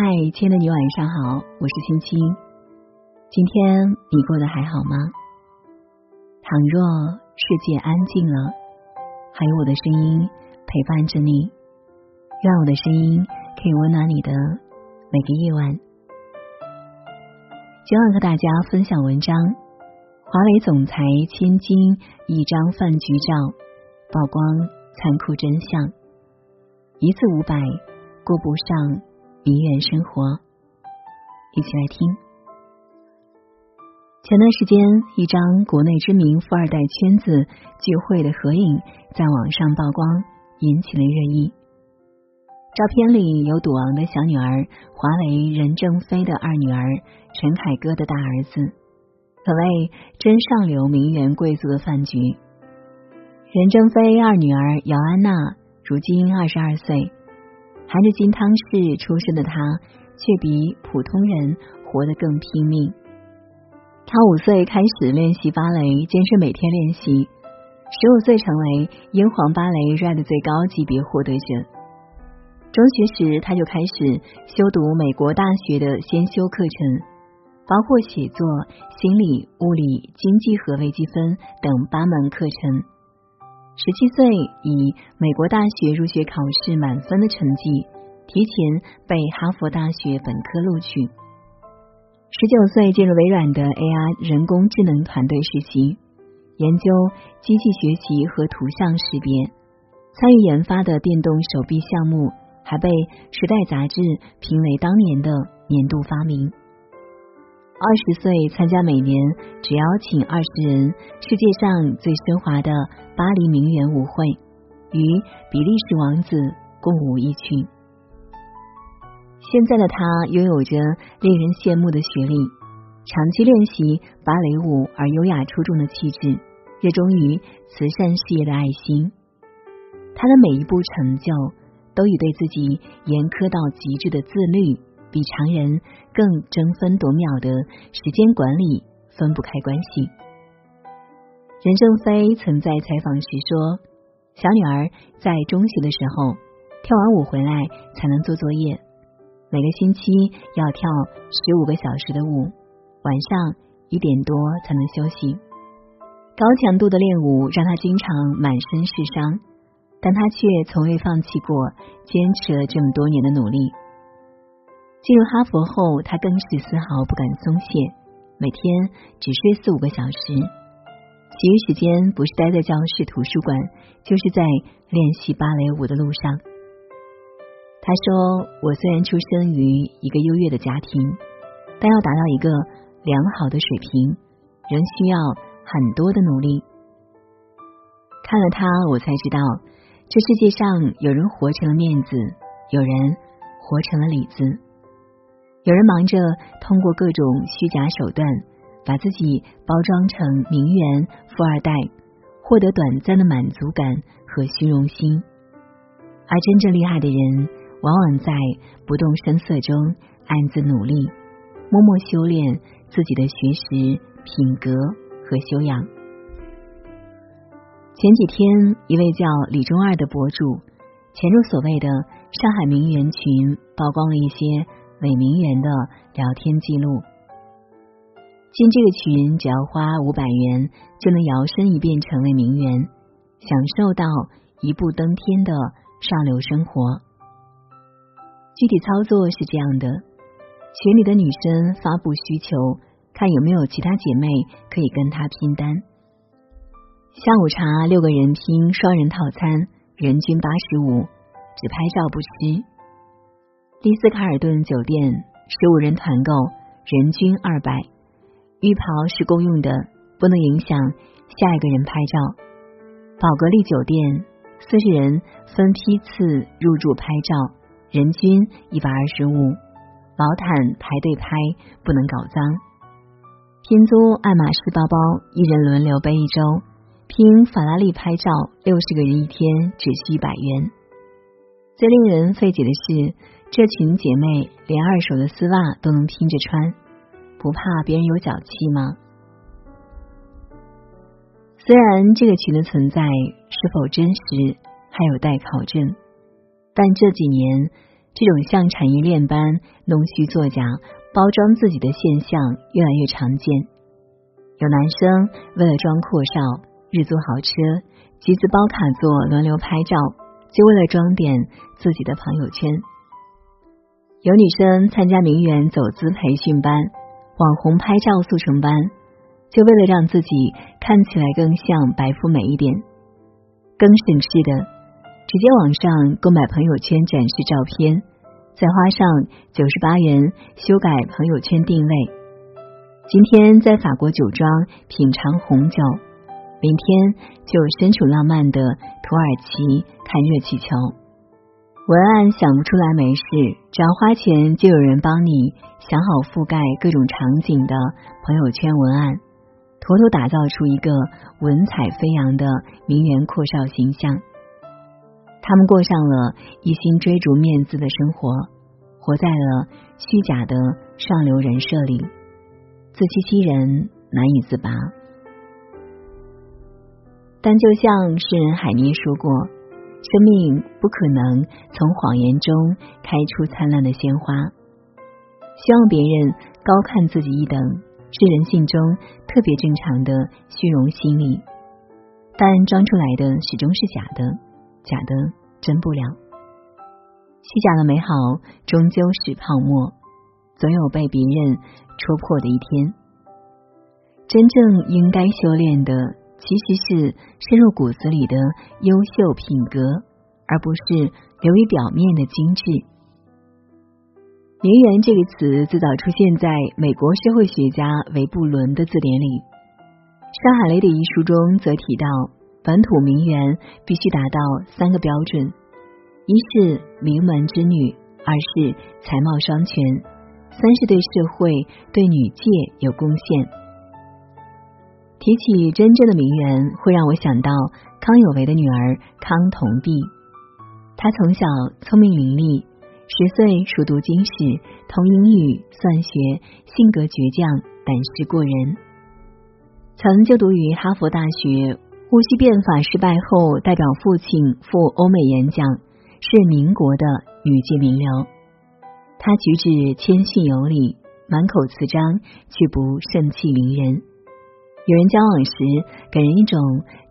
嗨，亲爱的你，晚上好，我是青青。今天你过得还好吗？倘若世界安静了，还有我的声音陪伴着你，愿我的声音可以温暖你的每个夜晚。今晚和大家分享文章：华为总裁千金一张饭局照，曝光残酷真相，一次五百过不上。名媛生活，一起来听。前段时间，一张国内知名富二代圈子聚会的合影在网上曝光，引起了热议。照片里有赌王的小女儿，华为任正非的二女儿，陈凯歌的大儿子，可谓真上流名媛贵族的饭局。任正非二女儿姚安娜，如今二十二岁。含着金汤匙出生的他，却比普通人活得更拼命。他五岁开始练习芭蕾，坚持每天练习。十五岁成为英皇芭蕾 Red 最高级别获得者。中学时，他就开始修读美国大学的先修课程，包括写作、心理、物理、经济和微积分等八门课程。十七岁以美国大学入学考试满分的成绩，提前被哈佛大学本科录取。十九岁进入微软的 AI 人工智能团队实习，研究机器学习和图像识别，参与研发的电动手臂项目，还被《时代》杂志评为当年的年度发明。二十岁参加每年只邀请二十人、世界上最奢华的巴黎名媛舞会，与比利时王子共舞一曲。现在的他拥有着令人羡慕的学历，长期练习芭蕾舞而优雅出众的气质，热衷于慈善事业的爱心。他的每一步成就，都与对自己严苛到极致的自律。比常人更争分夺秒的时间管理分不开关系。任正非曾在采访时说：“小女儿在中学的时候，跳完舞回来才能做作业，每个星期要跳十五个小时的舞，晚上一点多才能休息。高强度的练舞让她经常满身是伤，但她却从未放弃过，坚持了这么多年的努力。”进入哈佛后，他更是丝毫不敢松懈，每天只睡四五个小时，其余时间不是待在教室、图书馆，就是在练习芭蕾舞的路上。他说：“我虽然出生于一个优越的家庭，但要达到一个良好的水平，仍需要很多的努力。”看了他，我才知道，这世界上有人活成了面子，有人活成了里子。有人忙着通过各种虚假手段，把自己包装成名媛、富二代，获得短暂的满足感和虚荣心；而真正厉害的人，往往在不动声色中暗自努力，默默修炼自己的学识、品格和修养。前几天，一位叫李中二的博主潜入所谓的上海名媛群，曝光了一些。伪名媛的聊天记录，进这个群只要花五百元就能摇身一变成为名媛，享受到一步登天的上流生活。具体操作是这样的：群里的女生发布需求，看有没有其他姐妹可以跟她拼单。下午茶六个人拼双人套餐，人均八十五，只拍照不吃。丽思卡尔顿酒店十五人团购，人均二百，浴袍是公用的，不能影响下一个人拍照。宝格丽酒店四十人分批次入住拍照，人均一百二十五，毛毯排队拍，不能搞脏。拼租爱马仕包包，一人轮流背一周，拼法拉利拍照，六十个人一天只需一百元。最令人费解的是。这群姐妹连二手的丝袜都能拼着穿，不怕别人有脚气吗？虽然这个群的存在是否真实还有待考证，但这几年这种像产业链般弄虚作假、包装自己的现象越来越常见。有男生为了装阔少，日租豪车、集资包卡座轮流拍照，就为了装点自己的朋友圈。有女生参加名媛走姿培训班、网红拍照速成班，就为了让自己看起来更像白富美一点。更省事的，直接网上购买朋友圈展示照片，再花上九十八元修改朋友圈定位。今天在法国酒庄品尝红酒，明天就身处浪漫的土耳其看热气球。文案想不出来没事，只要花钱就有人帮你想好覆盖各种场景的朋友圈文案，妥妥打造出一个文采飞扬的名媛阔少形象。他们过上了一心追逐面子的生活，活在了虚假的上流人设里，自欺欺人，难以自拔。但就像诗人海涅说过。生命不可能从谎言中开出灿烂的鲜花。希望别人高看自己一等，是人性中特别正常的虚荣心理。但装出来的始终是假的，假的真不了。虚假的美好终究是泡沫，总有被别人戳破的一天。真正应该修炼的。其实是深入骨子里的优秀品格，而不是流于表面的精致。名媛这个词最早出现在美国社会学家韦布伦的字典里。上海雷的一书中则提到，本土名媛必须达到三个标准：一是名门之女，二是才貌双全，三是对社会、对女界有贡献。提起真正的名媛，会让我想到康有为的女儿康同璧。她从小聪明伶俐，十岁熟读经史，通英语、算学，性格倔强，胆识过人。曾就读于哈佛大学，戊戌变法失败后，代表父亲赴欧美演讲，是民国的女界名流。她举止谦逊有礼，满口词章，却不盛气凌人。与人交往时，给人一种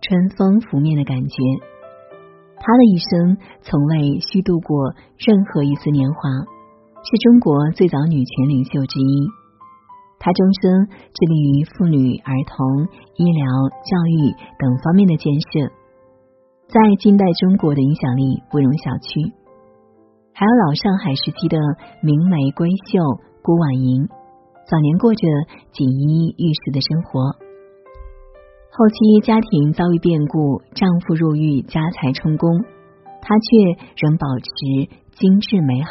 春风拂面的感觉。她的一生从未虚度过任何一丝年华，是中国最早女权领袖之一。她终生致力于妇女、儿童、医疗、教育等方面的建设，在近代中国的影响力不容小觑。还有老上海时期的明媒闺秀郭婉莹，早年过着锦衣玉食的生活。后期家庭遭遇变故，丈夫入狱，家财充公，她却仍保持精致美好。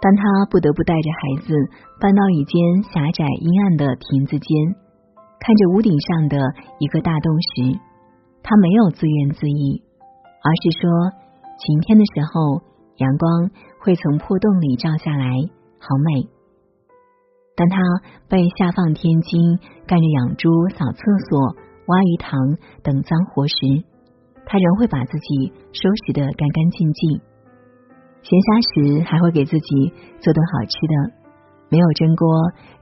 当她不得不带着孩子搬到一间狭窄阴暗的亭子间，看着屋顶上的一个大洞时，她没有自怨自艾，而是说：晴天的时候，阳光会从破洞里照下来，好美。当他被下放天津、干着养猪、扫厕所、挖鱼塘等脏活时，他仍会把自己收拾得干干净净。闲暇时还会给自己做顿好吃的，没有蒸锅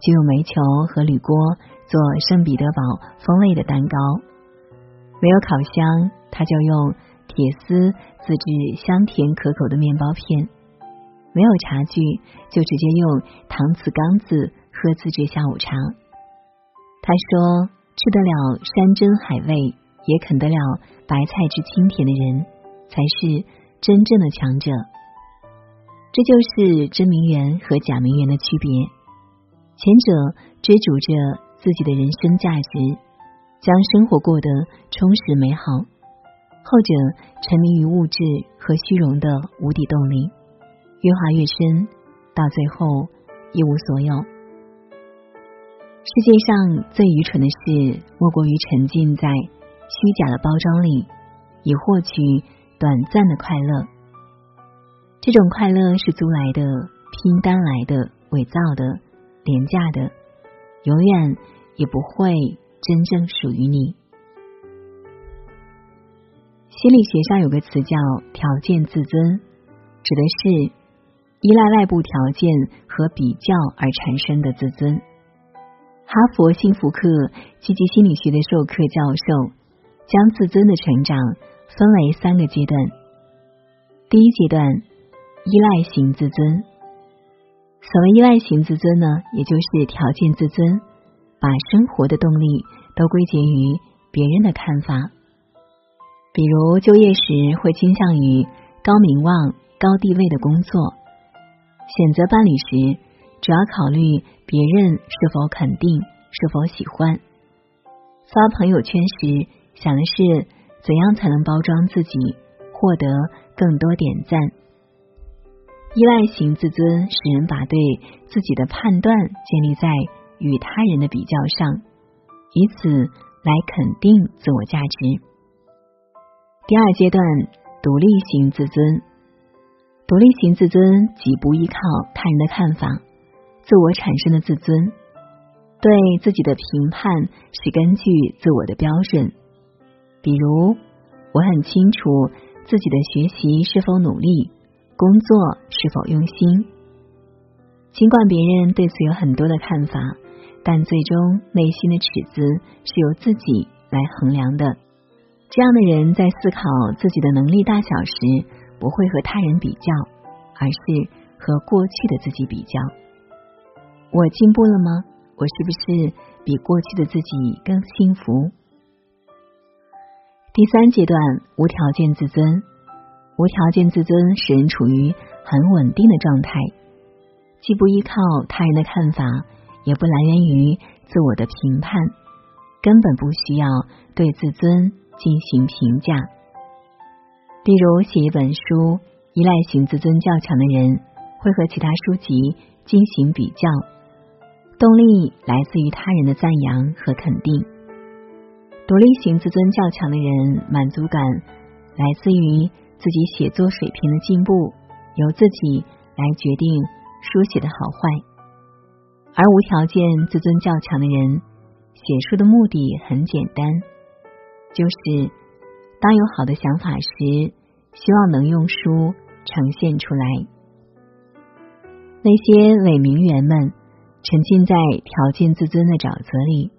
就用煤球和铝锅做圣彼得堡风味的蛋糕；没有烤箱，他就用铁丝自制香甜可口的面包片；没有茶具，就直接用搪瓷缸子。喝自制下午茶，他说：“吃得了山珍海味，也啃得了白菜之清甜的人，才是真正的强者。”这就是真名媛和假名媛的区别。前者追逐着自己的人生价值，将生活过得充实美好；后者沉迷于物质和虚荣的无底洞里，越滑越深，到最后一无所有。世界上最愚蠢的事，莫过于沉浸在虚假的包装里，以获取短暂的快乐。这种快乐是租来的、拼单来的、伪造的、廉价的，永远也不会真正属于你。心理学上有个词叫“条件自尊”，指的是依赖外部条件和比较而产生的自尊。哈佛幸福课积极心理学的授课教授将自尊的成长分为三个阶段。第一阶段，依赖型自尊。所谓依赖型自尊呢，也就是条件自尊，把生活的动力都归结于别人的看法。比如就业时会倾向于高名望、高地位的工作；选择伴侣时，主要考虑别人是否肯定、是否喜欢；发朋友圈时，想的是怎样才能包装自己，获得更多点赞。依赖型自尊使人把对自己的判断建立在与他人的比较上，以此来肯定自我价值。第二阶段，独立型自尊。独立型自尊即不依靠他人的看法，自我产生的自尊，对自己的评判是根据自我的标准。比如，我很清楚自己的学习是否努力，工作是否用心。尽管别人对此有很多的看法，但最终内心的尺子是由自己来衡量的。这样的人在思考自己的能力大小时，不会和他人比较，而是和过去的自己比较。我进步了吗？我是不是比过去的自己更幸福？第三阶段，无条件自尊。无条件自尊使人处于很稳定的状态，既不依靠他人的看法，也不来源于自我的评判，根本不需要对自尊。进行评价，例如写一本书，依赖型自尊较强的人会和其他书籍进行比较，动力来自于他人的赞扬和肯定；独立型自尊较强的人，满足感来自于自己写作水平的进步，由自己来决定书写的好坏；而无条件自尊较强的人，写书的目的很简单。就是当有好的想法时，希望能用书呈现出来。那些伪名媛们沉浸在条件自尊的沼泽里，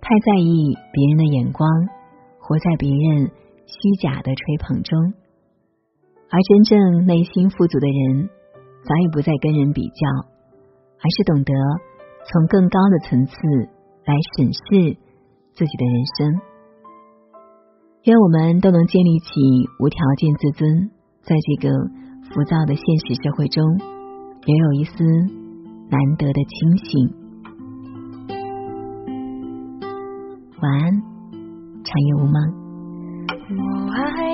太在意别人的眼光，活在别人虚假的吹捧中。而真正内心富足的人，早已不再跟人比较，而是懂得从更高的层次来审视自己的人生。愿我们都能建立起无条件自尊，在这个浮躁的现实社会中，留有一丝难得的清醒。晚安，长夜无梦。我爱